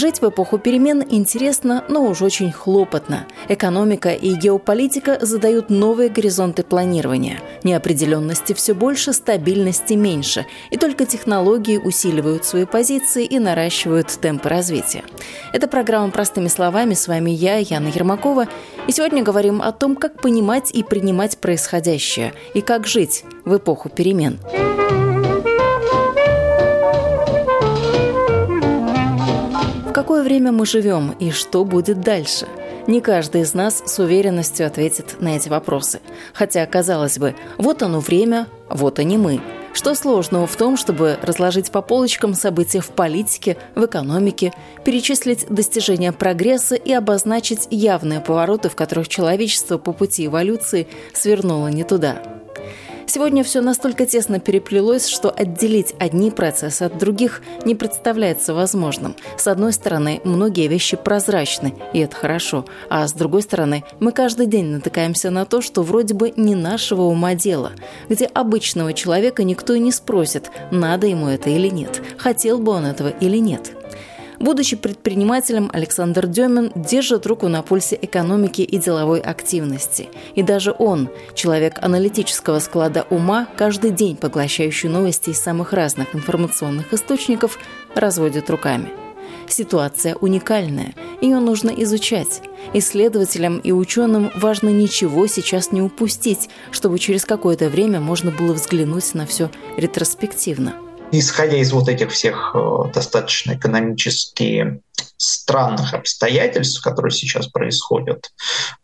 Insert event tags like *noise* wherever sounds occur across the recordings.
Жить в эпоху перемен интересно, но уж очень хлопотно. Экономика и геополитика задают новые горизонты планирования. Неопределенности все больше, стабильности меньше. И только технологии усиливают свои позиции и наращивают темпы развития. Это программа «Простыми словами». С вами я, Яна Ермакова. И сегодня говорим о том, как понимать и принимать происходящее, и как жить в эпоху перемен. В какое время мы живем и что будет дальше? Не каждый из нас с уверенностью ответит на эти вопросы. Хотя, казалось бы, вот оно время, вот они мы. Что сложного в том, чтобы разложить по полочкам события в политике, в экономике, перечислить достижения прогресса и обозначить явные повороты, в которых человечество по пути эволюции свернуло не туда? Сегодня все настолько тесно переплелось, что отделить одни процессы от других не представляется возможным. С одной стороны, многие вещи прозрачны, и это хорошо, а с другой стороны, мы каждый день натыкаемся на то, что вроде бы не нашего ума дело, где обычного человека никто и не спросит, надо ему это или нет, хотел бы он этого или нет. Будучи предпринимателем, Александр Демин держит руку на пульсе экономики и деловой активности. И даже он, человек аналитического склада ума, каждый день поглощающий новости из самых разных информационных источников, разводит руками. Ситуация уникальная, ее нужно изучать. Исследователям и ученым важно ничего сейчас не упустить, чтобы через какое-то время можно было взглянуть на все ретроспективно исходя из вот этих всех э, достаточно экономически странных обстоятельств, которые сейчас происходят.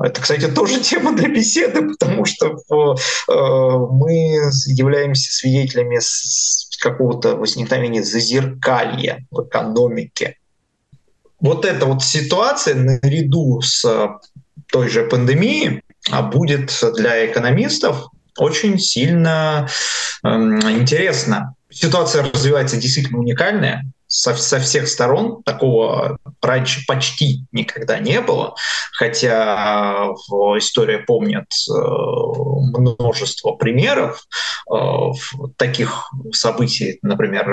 Это, кстати, тоже *laughs* тема для беседы, потому что э, мы являемся свидетелями какого-то возникновения зазеркалья в экономике. Вот эта вот ситуация наряду с той же пандемией а будет для экономистов очень сильно э, интересно ситуация развивается действительно уникальная со, со всех сторон. Такого раньше почти никогда не было, хотя в истории помнят э, множество примеров э, таких событий, например,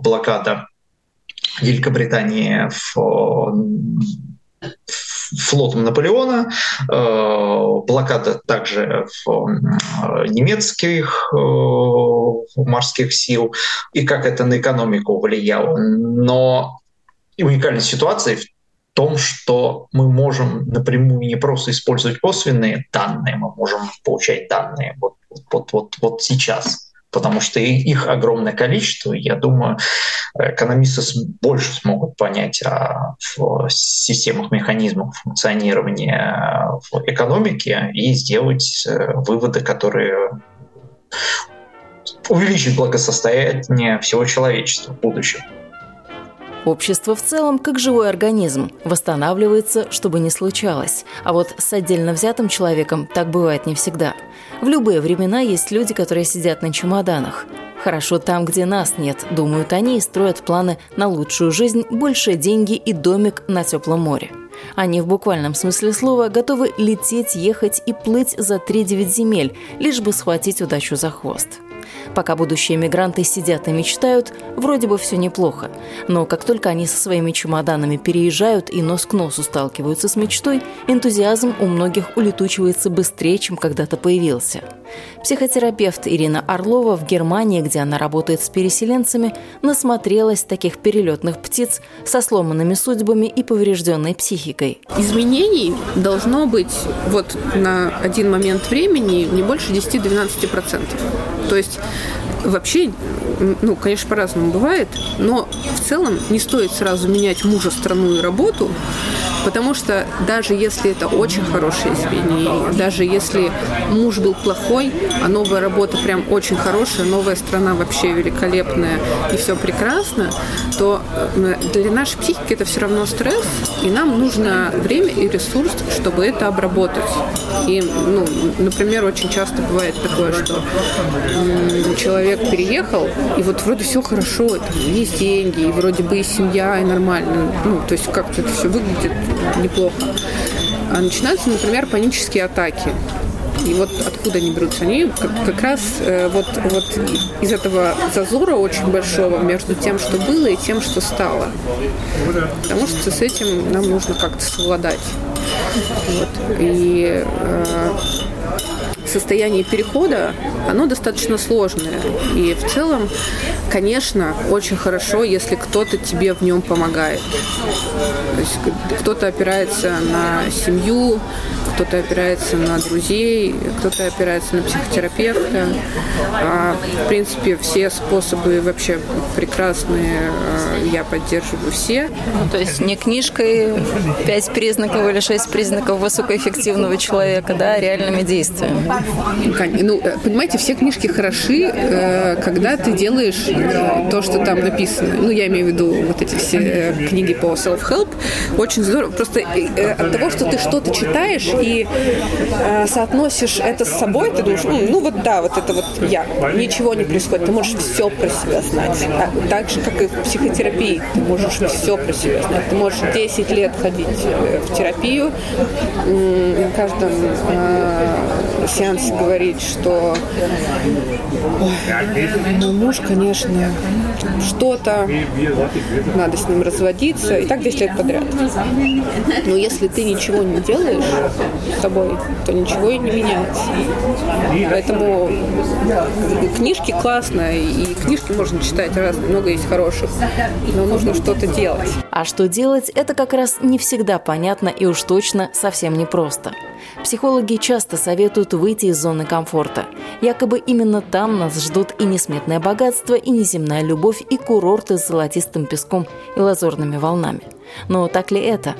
блокада Великобритании в флотом Наполеона, э, блокада также э, немецких э, морских сил, и как это на экономику влияло. Но уникальная ситуация в том, что мы можем напрямую не просто использовать косвенные данные, мы можем получать данные вот, вот, вот, вот сейчас потому что их огромное количество. Я думаю, экономисты больше смогут понять о системах, механизмах функционирования в экономике и сделать э, выводы, которые увеличат благосостояние всего человечества в будущем. Общество в целом, как живой организм, восстанавливается, чтобы не случалось. А вот с отдельно взятым человеком так бывает не всегда. В любые времена есть люди, которые сидят на чемоданах. Хорошо там, где нас нет, думают они и строят планы на лучшую жизнь, большие деньги и домик на теплом море. Они в буквальном смысле слова готовы лететь, ехать и плыть за 3-9 земель, лишь бы схватить удачу за хвост. Пока будущие мигранты сидят и мечтают, вроде бы все неплохо. Но как только они со своими чемоданами переезжают и нос к носу сталкиваются с мечтой, энтузиазм у многих улетучивается быстрее, чем когда-то появился. Психотерапевт Ирина Орлова в Германии, где она работает с переселенцами, насмотрелась таких перелетных птиц со сломанными судьбами и поврежденной психикой. Изменений должно быть вот на один момент времени не больше 10-12%. То есть вообще, ну, конечно, по-разному бывает, но в целом не стоит сразу менять мужа, страну и работу, Потому что даже если это очень хорошее изменение, даже если муж был плохой, а новая работа прям очень хорошая, новая страна вообще великолепная и все прекрасно, то э, для нашей психики это все равно стресс, и нам нужно время и ресурс, чтобы это обработать. И, ну, например, очень часто бывает такое, что человек переехал, и вот вроде все хорошо, там, есть деньги, и вроде бы и семья, и нормально, ну, то есть как-то это все выглядит неплохо. А начинаются, например, панические атаки. И вот откуда они берутся? Они как, как раз э, вот, вот из этого зазора очень большого между тем, что было, и тем, что стало. Потому что с этим нам нужно как-то совладать. Вот. И э, состояние перехода, оно достаточно сложное. И в целом, конечно, очень хорошо, если кто-то тебе в нем помогает. То есть кто-то опирается на семью, кто-то опирается на друзей, кто-то опирается на психотерапевта. А, в принципе, все способы вообще прекрасные, а, я поддерживаю все. Ну, то есть не книжкой пять признаков или шесть признаков высокоэффективного человека, да, а реальными действиями. Ну, э, понимаете, все книжки хороши, э, когда ты делаешь э, то, что там написано. Ну, я имею в виду вот эти все книги по self-help. Очень здорово. Просто от того, что ты что-то читаешь и соотносишь это с собой, ты думаешь, ну, вот да, вот это вот я. Ничего не происходит. Ты можешь все про себя знать. Так же, как и в психотерапии. Ты можешь все про себя знать. Ты можешь 10 лет ходить в терапию. На каждом сеансе говорить, что мой муж, конечно, что-то, надо с ним разводиться, и так 10 лет подряд. Но если ты ничего не делаешь с собой, то ничего и не меняется. Поэтому книжки классно, и книжки можно читать разные, много есть хороших, но нужно что-то делать. А что делать, это как раз не всегда понятно и уж точно совсем непросто. Психологи часто советуют выйти из зоны комфорта. Якобы именно там нас ждут и несметное богатство, и неземная любовь, и курорты с золотистым песком и лазурными волнами. Но так ли это?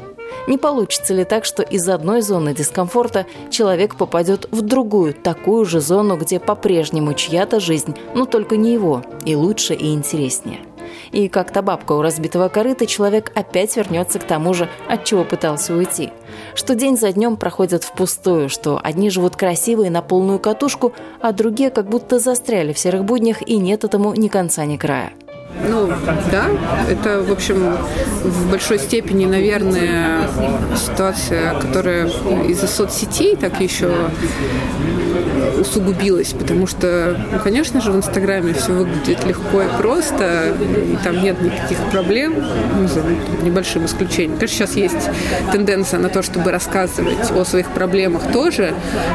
Не получится ли так, что из одной зоны дискомфорта человек попадет в другую, такую же зону, где по-прежнему чья-то жизнь, но только не его, и лучше, и интереснее? И как то бабка у разбитого корыта, человек опять вернется к тому же, от чего пытался уйти. Что день за днем проходят впустую, что одни живут красиво и на полную катушку, а другие как будто застряли в серых буднях и нет этому ни конца, ни края. Ну, да, это, в общем, в большой степени, наверное, ситуация, которая из-за соцсетей так еще усугубилась, потому что, ну, конечно же, в Инстаграме все выглядит легко и просто, и там нет никаких проблем, ну, за небольшим исключением. Конечно, сейчас есть тенденция на то, чтобы рассказывать о своих проблемах тоже,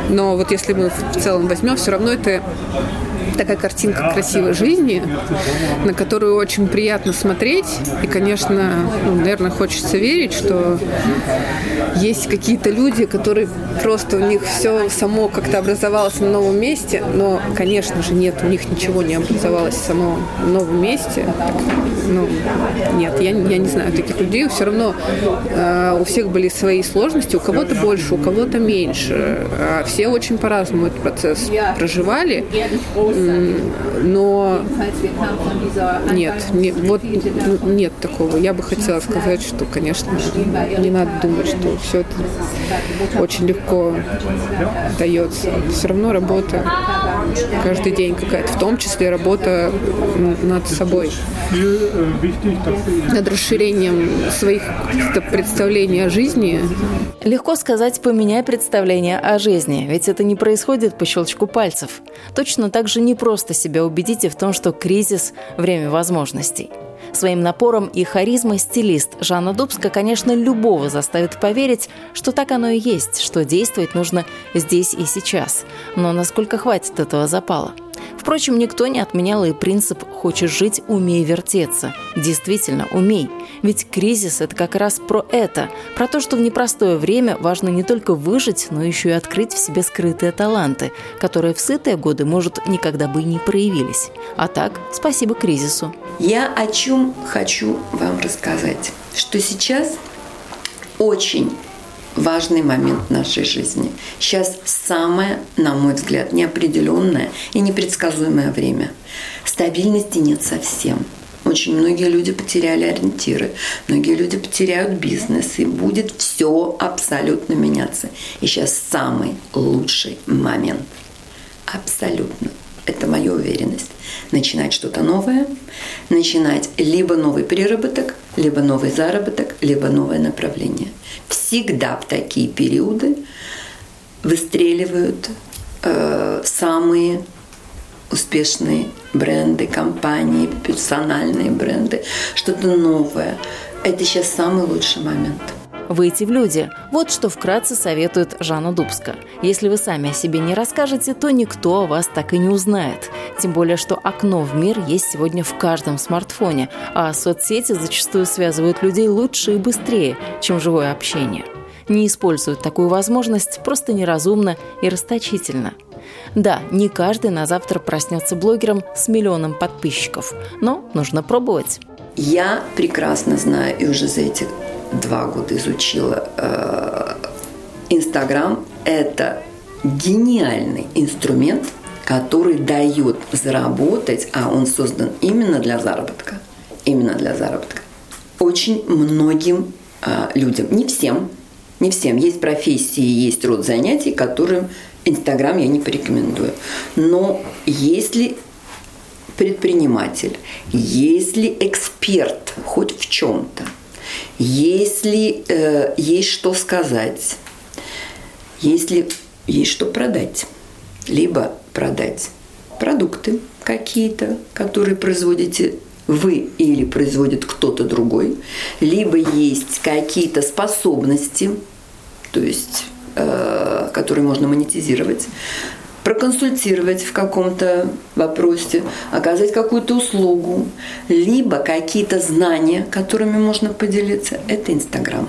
но вот если мы в целом возьмем, все равно это такая картинка красивой жизни, на которую очень приятно смотреть. И, конечно, ну, наверное, хочется верить, что есть какие-то люди, которые просто у них все само как-то образовалось на новом месте, но, конечно же, нет, у них ничего не образовалось само в новом месте. Ну, нет, я, я не знаю таких людей. Все равно э, у всех были свои сложности, у кого-то больше, у кого-то меньше. А все очень по-разному этот процесс проживали но нет, не, вот нет такого. Я бы хотела сказать, что, конечно, не надо думать, что все это очень легко дается. Все равно работа каждый день какая-то, в том числе работа над собой, над расширением своих представлений о жизни. Легко сказать «поменяй представление о жизни», ведь это не происходит по щелчку пальцев. Точно так же не просто себя убедите в том, что кризис – время возможностей. Своим напором и харизмой стилист Жанна Дубска, конечно, любого заставит поверить, что так оно и есть, что действовать нужно здесь и сейчас. Но насколько хватит этого запала? Впрочем, никто не отменял и принцип «хочешь жить, умей вертеться». Действительно, умей. Ведь кризис – это как раз про это, про то, что в непростое время важно не только выжить, но еще и открыть в себе скрытые таланты, которые в сытые годы, может, никогда бы и не проявились. А так, спасибо кризису. Я о чем хочу вам рассказать, что сейчас очень важный момент нашей жизни. Сейчас самое, на мой взгляд, неопределенное и непредсказуемое время. Стабильности нет совсем. Очень многие люди потеряли ориентиры, многие люди потеряют бизнес, и будет все абсолютно меняться. И сейчас самый лучший момент. Абсолютно. Это моя уверенность. Начинать что-то новое, начинать либо новый переработок, либо новый заработок, либо новое направление. Всегда в такие периоды выстреливают э, самые успешные бренды, компании, персональные бренды, что-то новое. Это сейчас самый лучший момент. Выйти в люди – вот что вкратце советует Жанна Дубска. Если вы сами о себе не расскажете, то никто о вас так и не узнает. Тем более, что окно в мир есть сегодня в каждом смартфоне, а соцсети зачастую связывают людей лучше и быстрее, чем живое общение. Не используют такую возможность просто неразумно и расточительно – да, не каждый на завтра проснется блогером с миллионом подписчиков, но нужно пробовать. Я прекрасно знаю и уже за эти два года изучила э, Инстаграм. Это гениальный инструмент, который дает заработать, а он создан именно для заработка. Именно для заработка. Очень многим э, людям, не всем, не всем. Есть профессии, есть род занятий, которым Инстаграм я не порекомендую. Но если предприниматель, если эксперт хоть в чем-то, если э, есть что сказать, если есть что продать, либо продать продукты какие-то, которые производите вы или производит кто-то другой, либо есть какие-то способности, то есть Э, который можно монетизировать, проконсультировать в каком-то вопросе, оказать какую-то услугу, либо какие-то знания, которыми можно поделиться, это Инстаграм.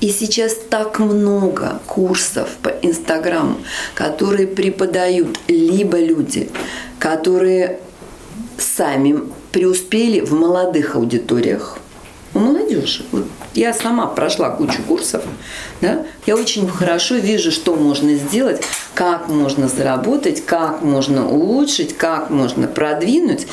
И сейчас так много курсов по Инстаграму, которые преподают либо люди, которые сами преуспели в молодых аудиториях, у молодежи. Вот я сама прошла кучу курсов, да, я очень хорошо вижу, что можно сделать, как можно заработать, как можно улучшить, как можно продвинуть.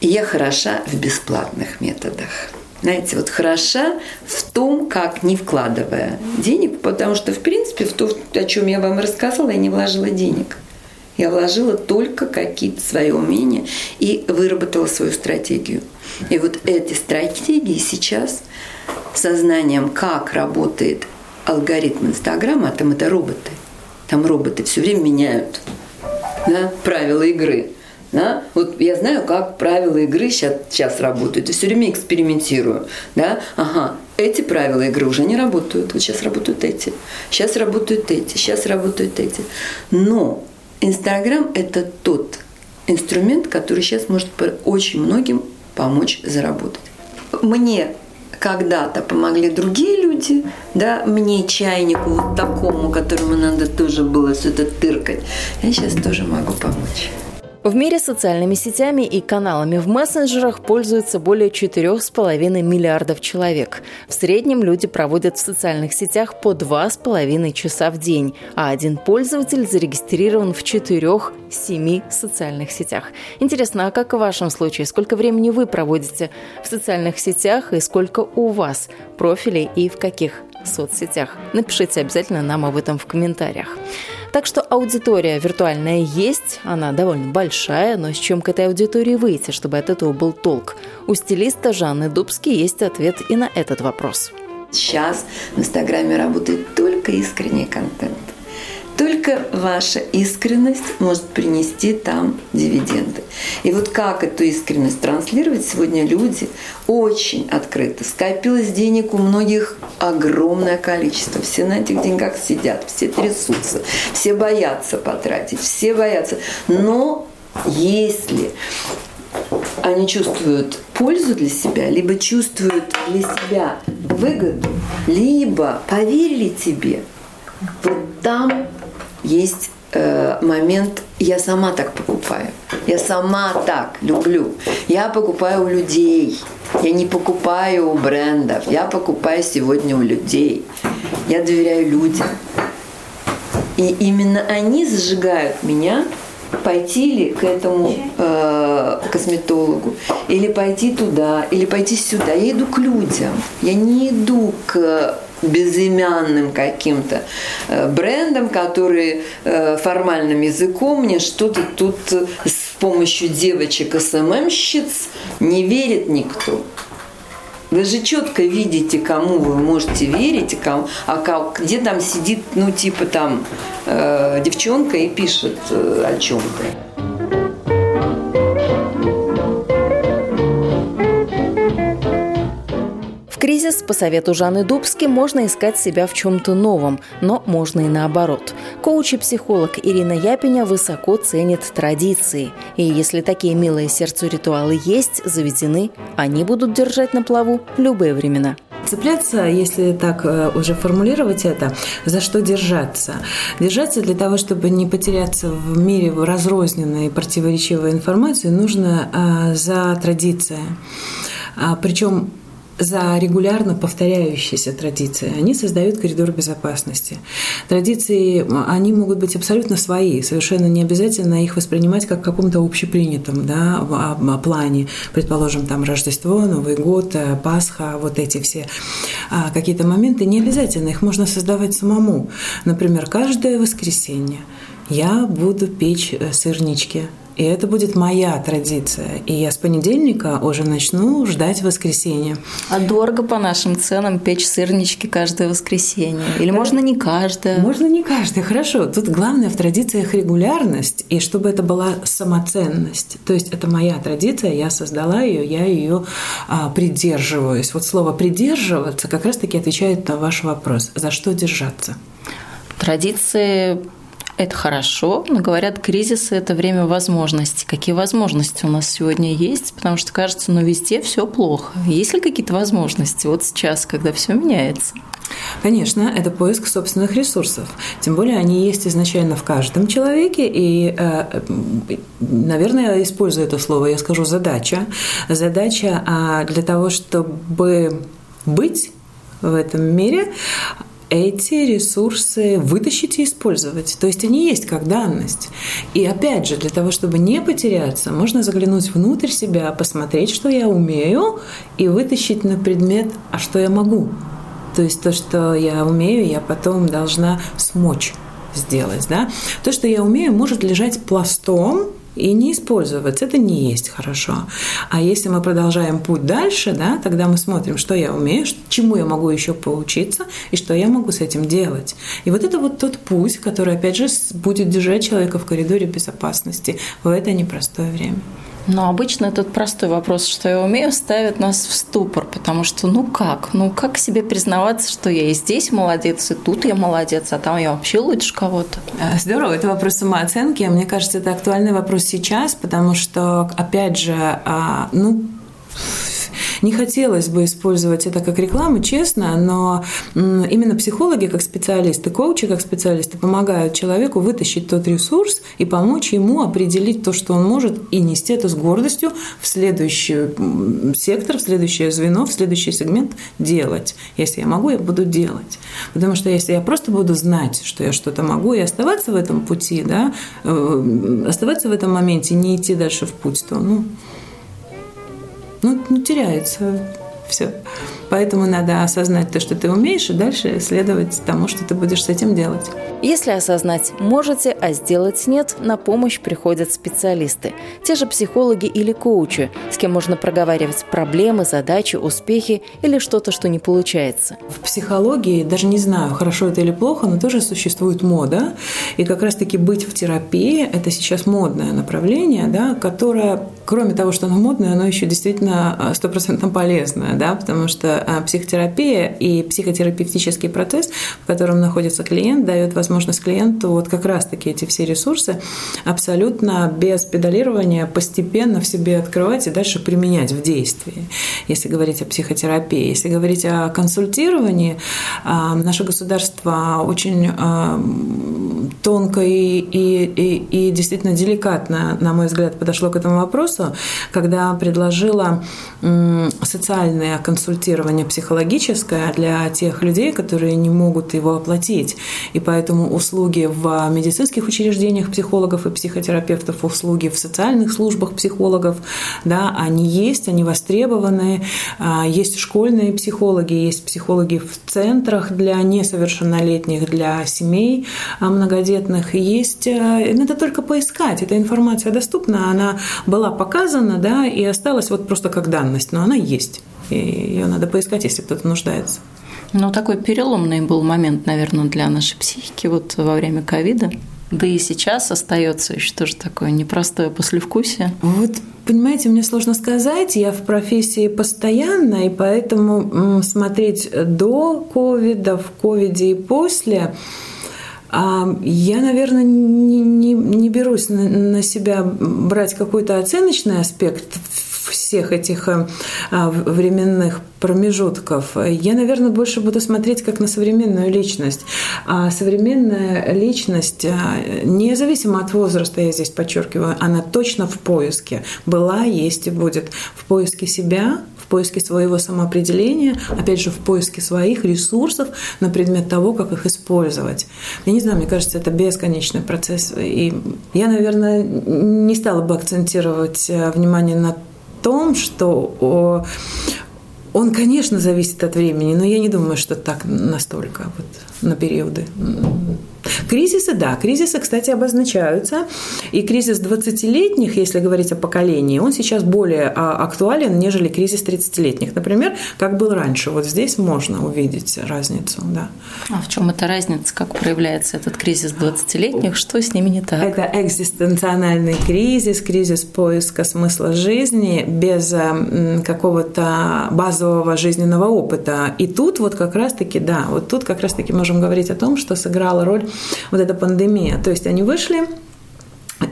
И я хороша в бесплатных методах. Знаете, вот хороша в том, как не вкладывая денег, потому что, в принципе, в то, о чем я вам рассказала, я не вложила денег. Я вложила только какие-то свои умения и выработала свою стратегию. И вот эти стратегии сейчас сознанием, как работает алгоритм Инстаграма, а там это роботы. Там роботы все время меняют да, правила игры. Да? Вот я знаю, как правила игры сейчас, сейчас работают. И все время экспериментирую. Да? Ага, эти правила игры уже не работают. Вот сейчас работают эти. Сейчас работают эти. Сейчас работают эти. Но Инстаграм – это тот инструмент, который сейчас может очень многим помочь заработать. Мне когда-то помогли другие люди, да, мне чайнику вот такому, которому надо тоже было что-то тыркать, я сейчас тоже могу помочь. В мире социальными сетями и каналами в мессенджерах пользуются более 4,5 миллиардов человек. В среднем люди проводят в социальных сетях по 2,5 часа в день, а один пользователь зарегистрирован в 4-7 социальных сетях. Интересно, а как в вашем случае? Сколько времени вы проводите в социальных сетях и сколько у вас профилей и в каких соцсетях? Напишите обязательно нам об этом в комментариях. Так что аудитория виртуальная есть, она довольно большая, но с чем к этой аудитории выйти, чтобы от этого был толк? У стилиста Жанны Дубски есть ответ и на этот вопрос. Сейчас в Инстаграме работает только искренний контент. Только ваша искренность может принести там дивиденды. И вот как эту искренность транслировать, сегодня люди очень открыты. Скопилось денег у многих огромное количество. Все на этих деньгах сидят, все трясутся, все боятся потратить, все боятся. Но если они чувствуют пользу для себя, либо чувствуют для себя выгоду, либо поверили тебе, вот там есть э, момент «я сама так покупаю». Я сама так люблю. Я покупаю у людей. Я не покупаю у брендов. Я покупаю сегодня у людей. Я доверяю людям. И именно они зажигают меня пойти ли к этому э, косметологу, или пойти туда, или пойти сюда. Я иду к людям. Я не иду к безымянным каким-то э, брендом, которые э, формальным языком мне что-то тут с помощью девочек СММщиц не верит никто. Вы же четко видите, кому вы можете верить, кому, а как, где там сидит, ну, типа там э, девчонка и пишет э, о чем-то. Кризис, по совету Жанны Дубски, можно искать себя в чем-то новом, но можно и наоборот. Коуч и психолог Ирина Япиня высоко ценит традиции. И если такие милые сердцу ритуалы есть, заведены, они будут держать на плаву любые времена. Цепляться, если так э, уже формулировать это, за что держаться? Держаться для того, чтобы не потеряться в мире разрозненной и противоречивой информации, нужно а, за традиция. А, причем за регулярно повторяющиеся традиции. Они создают коридор безопасности. Традиции, они могут быть абсолютно свои, совершенно не обязательно их воспринимать как каком-то общепринятом да, плане. Предположим, там Рождество, Новый год, э, Пасха, вот эти все а, какие-то моменты. Не обязательно, их можно создавать самому. Например, каждое воскресенье я буду печь э, сырнички и это будет моя традиция. И я с понедельника уже начну ждать воскресенья. А дорого по нашим ценам печь сырнички каждое воскресенье? Или можно не каждое? Можно не каждое, хорошо. Тут главное в традициях регулярность, и чтобы это была самоценность. То есть это моя традиция, я создала ее, я ее а, придерживаюсь. Вот слово «придерживаться» как раз-таки отвечает на ваш вопрос. За что держаться? Традиции это хорошо, но говорят, кризисы – это время возможностей. Какие возможности у нас сегодня есть? Потому что кажется, ну везде все плохо. Есть ли какие-то возможности вот сейчас, когда все меняется? Конечно, это поиск собственных ресурсов. Тем более они есть изначально в каждом человеке. И, э, наверное, я использую это слово, я скажу задача. Задача а, для того, чтобы быть в этом мире, эти ресурсы вытащить и использовать. То есть они есть как данность. И опять же, для того, чтобы не потеряться, можно заглянуть внутрь себя, посмотреть, что я умею, и вытащить на предмет, а что я могу. То есть то, что я умею, я потом должна смочь сделать. Да? То, что я умею, может лежать пластом и не использоваться. Это не есть хорошо. А если мы продолжаем путь дальше, да, тогда мы смотрим, что я умею, чему я могу еще поучиться и что я могу с этим делать. И вот это вот тот путь, который, опять же, будет держать человека в коридоре безопасности в это непростое время. Но обычно этот простой вопрос, что я умею, ставит нас в ступор, потому что ну как? Ну как себе признаваться, что я и здесь молодец, и тут я молодец, а там я вообще лучше кого-то? Э, здорово, это вопрос самооценки. Мне кажется, это актуальный вопрос сейчас, потому что, опять же, а, ну, не хотелось бы использовать это как рекламу, честно, но именно психологи как специалисты, коучи как специалисты помогают человеку вытащить тот ресурс и помочь ему определить то, что он может, и нести это с гордостью в следующий сектор, в следующее звено, в следующий сегмент делать. Если я могу, я буду делать. Потому что если я просто буду знать, что я что-то могу, и оставаться в этом пути, да, э, оставаться в этом моменте, не идти дальше в путь, то, ну, ну, ну теряется все. Поэтому надо осознать то, что ты умеешь, и дальше следовать тому, что ты будешь с этим делать. Если осознать можете, а сделать нет, на помощь приходят специалисты. Те же психологи или коучи, с кем можно проговаривать проблемы, задачи, успехи или что-то, что не получается. В психологии, даже не знаю, хорошо это или плохо, но тоже существует мода. И как раз-таки быть в терапии – это сейчас модное направление, да, которое, кроме того, что оно модное, оно еще действительно а, стопроцентно полезное, да, потому что а, психотерапия и психотерапевтический процесс, в котором находится клиент, дает возможность клиенту вот как раз-таки эти все ресурсы абсолютно без педалирования постепенно в себе открывать и дальше применять в действии. Если говорить о психотерапии, если говорить о консультировании, а, наше государство очень а, тонко и, и, и, и действительно деликатно, на мой взгляд, подошло к этому вопросу, когда предложила социальное консультирование психологическое для тех людей, которые не могут его оплатить. И поэтому услуги в медицинских учреждениях психологов и психотерапевтов, услуги в социальных службах психологов, да, они есть, они востребованы. А, есть школьные психологи, есть психологи в центрах для несовершеннолетних, для семей а, многодетных. Есть, э, надо только поискать. Эта информация доступна, она была показана, да, и осталась вот просто как данность, но она есть. И ее надо поискать, если кто-то нуждается. Ну, такой переломный был момент, наверное, для нашей психики вот во время ковида. Да и сейчас остается еще тоже такое непростое послевкусие. Вот Понимаете, мне сложно сказать, я в профессии постоянно, и поэтому смотреть до ковида, в ковиде и после, а, я, наверное, не, не, не берусь на, на себя брать какой-то оценочный аспект всех этих э, а, временных промежутков. Я, наверное, больше буду смотреть как на современную личность. А современная личность, э, независимо от возраста, я здесь подчеркиваю, она точно в поиске. Была, есть и будет. В поиске себя, в поиске своего самоопределения, опять же, в поиске своих ресурсов на предмет того, как их использовать. Я не знаю, мне кажется, это бесконечный процесс. И я, наверное, не стала бы акцентировать э, внимание на том, что он, конечно, зависит от времени, но я не думаю, что так настолько вот на периоды. Кризисы, да, кризисы, кстати, обозначаются. И кризис 20-летних, если говорить о поколении, он сейчас более а, актуален, нежели кризис 30-летних. Например, как был раньше. Вот здесь можно увидеть разницу, да. А в чем эта разница? Как проявляется этот кризис 20-летних? Что с ними не так? Это экзистенциональный кризис, кризис поиска смысла жизни без какого-то базового жизненного опыта. И тут вот как раз-таки, да, вот тут как раз-таки можем говорить о том, что сыграла роль вот эта пандемия. То есть они вышли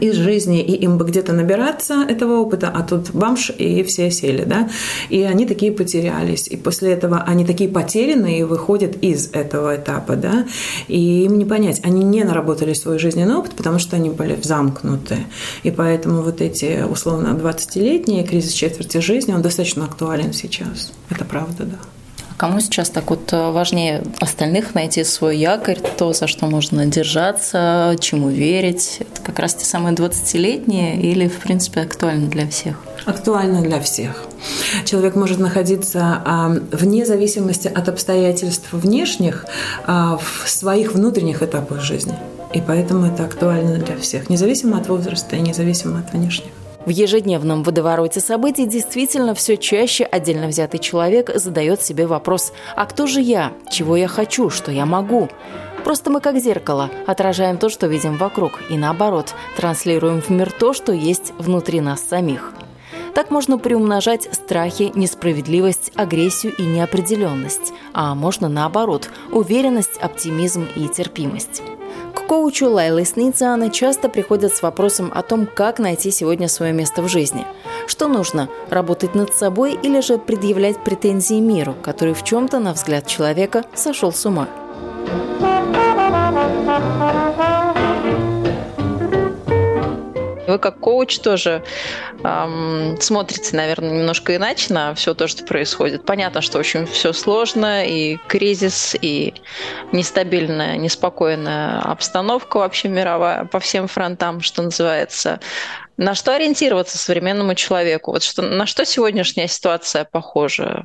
из жизни, и им бы где-то набираться этого опыта, а тут бамш, и все сели, да, и они такие потерялись, и после этого они такие потерянные выходят из этого этапа, да, и им не понять, они не наработали свой жизненный опыт, потому что они были замкнуты, и поэтому вот эти, условно, 20-летние кризис четверти жизни, он достаточно актуален сейчас, это правда, да. Кому сейчас так вот э, важнее остальных найти свой якорь, то, за что можно держаться, чему верить? Это как раз те самые 20-летние или, в принципе, актуально для всех? Актуально для всех. Человек может находиться а, вне зависимости от обстоятельств внешних а, в своих внутренних этапах жизни. И поэтому это актуально для всех, независимо от возраста и независимо от внешних. В ежедневном водовороте событий действительно все чаще отдельно взятый человек задает себе вопрос «А кто же я? Чего я хочу? Что я могу?» Просто мы как зеркало отражаем то, что видим вокруг, и наоборот, транслируем в мир то, что есть внутри нас самих. Так можно приумножать страхи, несправедливость, агрессию и неопределенность, а можно наоборот – уверенность, оптимизм и терпимость. К коучу Лайлы Сницана часто приходят с вопросом о том, как найти сегодня свое место в жизни. Что нужно – работать над собой или же предъявлять претензии миру, который в чем-то, на взгляд человека, сошел с ума? Вы как коуч тоже эм, смотрите, наверное, немножко иначе на все то, что происходит. Понятно, что очень все сложно, и кризис, и нестабильная, неспокойная обстановка вообще мировая по всем фронтам, что называется. На что ориентироваться современному человеку? Вот что, на что сегодняшняя ситуация похожа?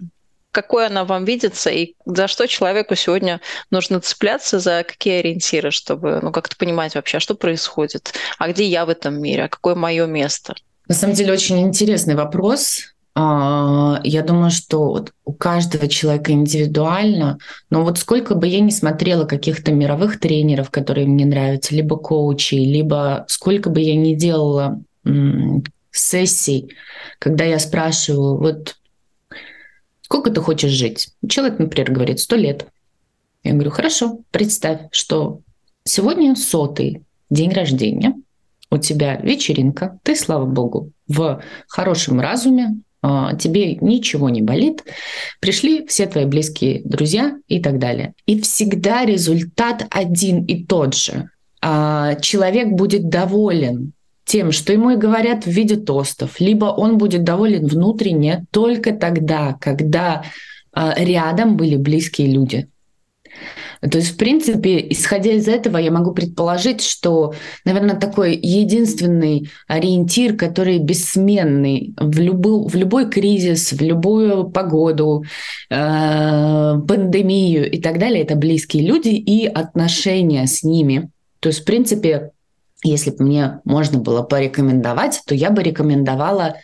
Какой она вам видится и за что человеку сегодня нужно цепляться, за какие ориентиры, чтобы ну, как-то понимать вообще, а что происходит, а где я в этом мире, а какое мое место? На самом деле очень интересный вопрос. А, я думаю, что у каждого человека индивидуально, но вот сколько бы я ни смотрела каких-то мировых тренеров, которые мне нравятся, либо коучей, либо сколько бы я ни делала сессий, когда я спрашиваю, вот Сколько ты хочешь жить? Человек, например, говорит, сто лет. Я говорю, хорошо, представь, что сегодня сотый день рождения, у тебя вечеринка, ты, слава богу, в хорошем разуме, а, тебе ничего не болит, пришли все твои близкие друзья и так далее. И всегда результат один и тот же. а, человек будет доволен тем, что ему и говорят в виде тостов, либо он будет доволен внутренне только тогда, когда а, рядом были близкие люди. То есть, в принципе, исходя из этого, я могу предположить, что, наверное, такой единственный ориентир, который бессменный в, любой, в любой кризис, в любую погоду, э, пандемию и так далее, это близкие люди и отношения с ними. То есть, в принципе, если бы мне можно было порекомендовать, то я бы рекомендовала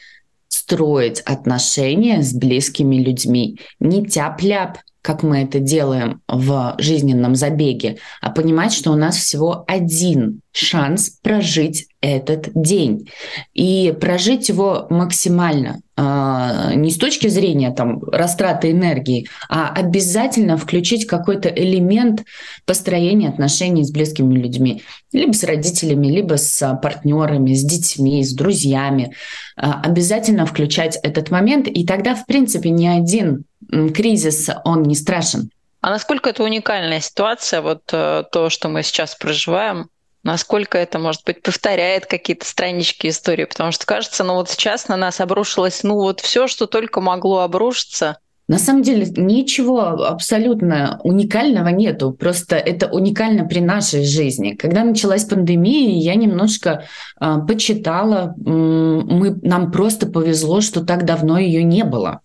строить отношения с близкими людьми. Не тяп-ляп, как мы это делаем в жизненном забеге, а понимать, что у нас всего один шанс прожить этот день и прожить его максимально а, не с точки зрения там растраты энергии, а обязательно включить какой-то элемент построения отношений с близкими людьми, либо с родителями, либо с партнерами, с детьми, с друзьями. А, обязательно включать этот момент, и тогда, в принципе, ни один кризис, он не страшен. А насколько это уникальная ситуация, вот э, то, что мы сейчас проживаем, насколько это, может быть, повторяет какие-то странички истории, потому что кажется, ну вот сейчас на нас обрушилось, ну вот все, что только могло обрушиться. На самом деле ничего абсолютно уникального нету, просто это уникально при нашей жизни. Когда началась пандемия, я немножко э, почитала, мы, нам просто повезло, что так давно ее не было.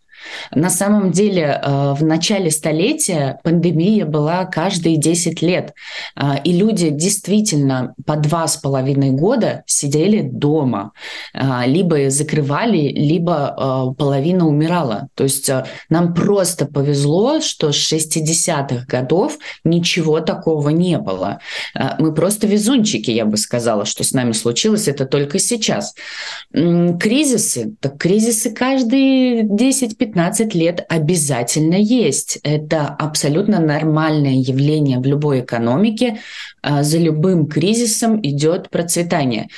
На самом деле э, в начале столетия пандемия была каждые 10 лет, э, и люди действительно по два с половиной года сидели дома, э, либо закрывали, либо половина умирала. То есть нам просто повезло, что с 60-х годов ничего такого не было. Мы просто везунчики, я бы сказала, что с нами случилось это только сейчас. Кризисы, так кризисы каждые 10-15 15 лет обязательно есть. Это абсолютно нормальное явление в любой экономике. А, за любым кризисом идет процветание.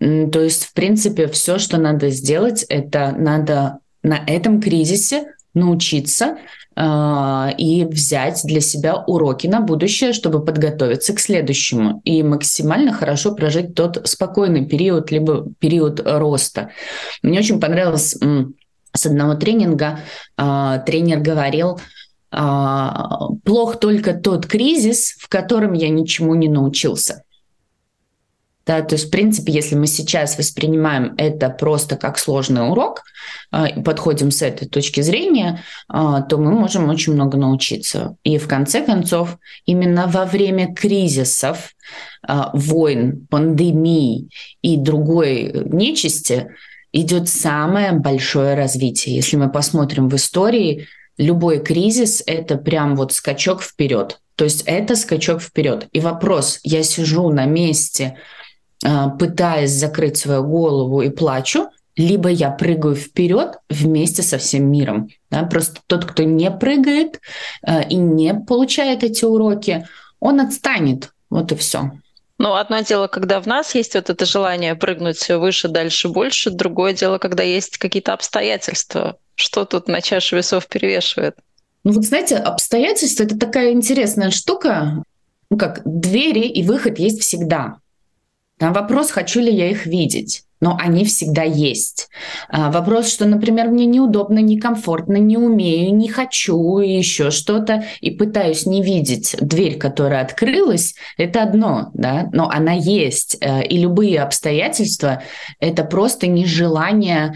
То есть, в принципе, все, что надо сделать, это надо на этом кризисе научиться э, и взять для себя уроки на будущее, чтобы подготовиться к следующему и максимально хорошо прожить тот спокойный период, либо период роста. Мне очень понравилось с одного тренинга э, тренер говорил, э, плох только тот кризис, в котором я ничему не научился. Да, то есть, в принципе, если мы сейчас воспринимаем это просто как сложный урок, э, подходим с этой точки зрения, э, то мы можем очень много научиться. И в конце концов, именно во время кризисов, э, войн, пандемий и другой нечисти – идет самое большое развитие. Если мы посмотрим в истории, любой кризис – это прям вот скачок вперед. То есть это скачок вперед. И вопрос, я сижу на месте, а, пытаясь закрыть свою голову и плачу, либо я прыгаю вперед вместе со всем миром. Да? Просто тот, кто не прыгает а, и не получает эти уроки, он отстанет. Вот и все. Ну, одно дело, когда в нас есть вот это желание прыгнуть выше, дальше, больше. Другое дело, когда есть какие-то обстоятельства. Что тут на чаше весов перевешивает? Ну вот знаете, обстоятельства – это такая интересная штука. Ну как, двери и выход есть всегда. Там вопрос, хочу ли я их видеть но они всегда есть. А, вопрос, что, например, мне неудобно, некомфортно, не умею, не хочу, еще что-то, и пытаюсь не видеть дверь, которая открылась, это одно, да, но она есть. Э, и любые обстоятельства – это просто нежелание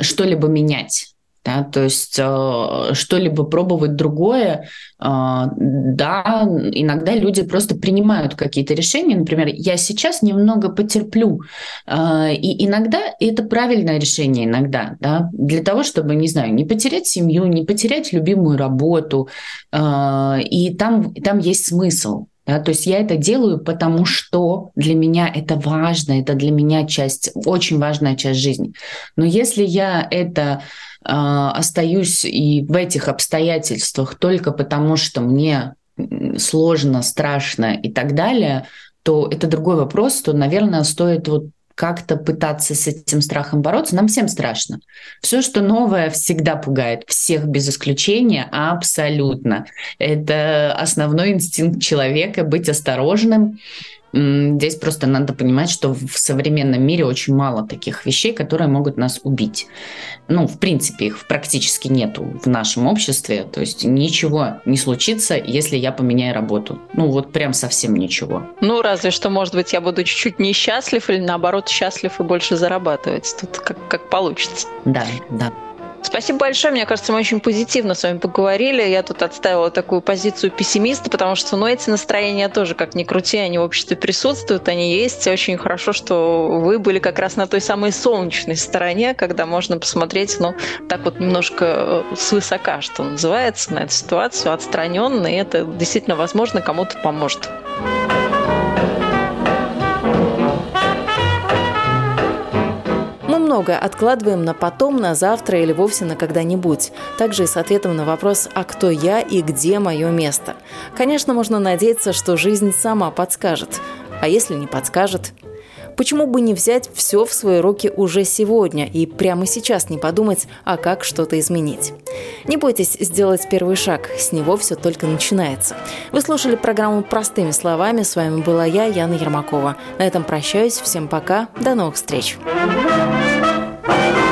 что-либо менять. Да, то есть э, что-либо пробовать другое, э, да, иногда люди просто принимают какие-то решения. Например, я сейчас немного потерплю, э, и иногда это правильное решение, иногда, да, для того, чтобы, не знаю, не потерять семью, не потерять любимую работу, э, и там, там есть смысл. Да, то есть я это делаю, потому что для меня это важно, это для меня часть, очень важная часть жизни. Но если я это э, остаюсь и в этих обстоятельствах только потому, что мне сложно, страшно и так далее, то это другой вопрос, то, наверное, стоит вот как-то пытаться с этим страхом бороться. Нам всем страшно. Все, что новое, всегда пугает. Всех без исключения, абсолютно. Это основной инстинкт человека — быть осторожным, Здесь просто надо понимать, что в современном мире очень мало таких вещей, которые могут нас убить. Ну, в принципе, их практически нету в нашем обществе. То есть ничего не случится, если я поменяю работу. Ну, вот прям совсем ничего. Ну, разве что, может быть, я буду чуть-чуть несчастлив или, наоборот, счастлив и больше зарабатывать. Тут как, как получится. Да, да. Спасибо большое. Мне кажется, мы очень позитивно с вами поговорили. Я тут отставила такую позицию пессимиста, потому что, ну, эти настроения тоже, как ни крути, они в обществе присутствуют, они есть. Очень хорошо, что вы были как раз на той самой солнечной стороне, когда можно посмотреть, ну, так вот немножко э, свысока, что называется, на эту ситуацию, отстраненно, и это действительно, возможно, кому-то поможет. Многое откладываем на потом, на завтра или вовсе на когда-нибудь. Также и с ответом на вопрос «А кто я и где мое место?». Конечно, можно надеяться, что жизнь сама подскажет. А если не подскажет? Почему бы не взять все в свои руки уже сегодня и прямо сейчас не подумать, а как что-то изменить? Не бойтесь сделать первый шаг, с него все только начинается. Вы слушали программу «Простыми словами», с вами была я, Яна Ермакова. На этом прощаюсь, всем пока, до новых встреч. thank you